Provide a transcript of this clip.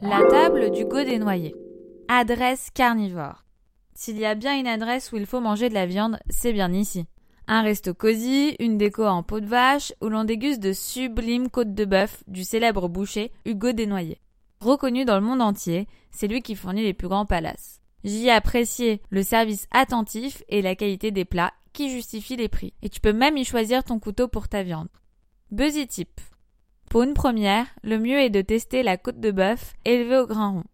La table du Godénoyer. Adresse carnivore. S'il y a bien une adresse où il faut manger de la viande, c'est bien ici. Un resto cosy, une déco en peau de vache, où l'on déguste de sublimes côtes de bœuf du célèbre boucher Hugo Desnoyers. Reconnu dans le monde entier, c'est lui qui fournit les plus grands palaces. J'y ai apprécié le service attentif et la qualité des plats qui justifient les prix. Et tu peux même y choisir ton couteau pour ta viande. Buzzy Tip. Pour une première, le mieux est de tester la côte de bœuf élevée au grain rond.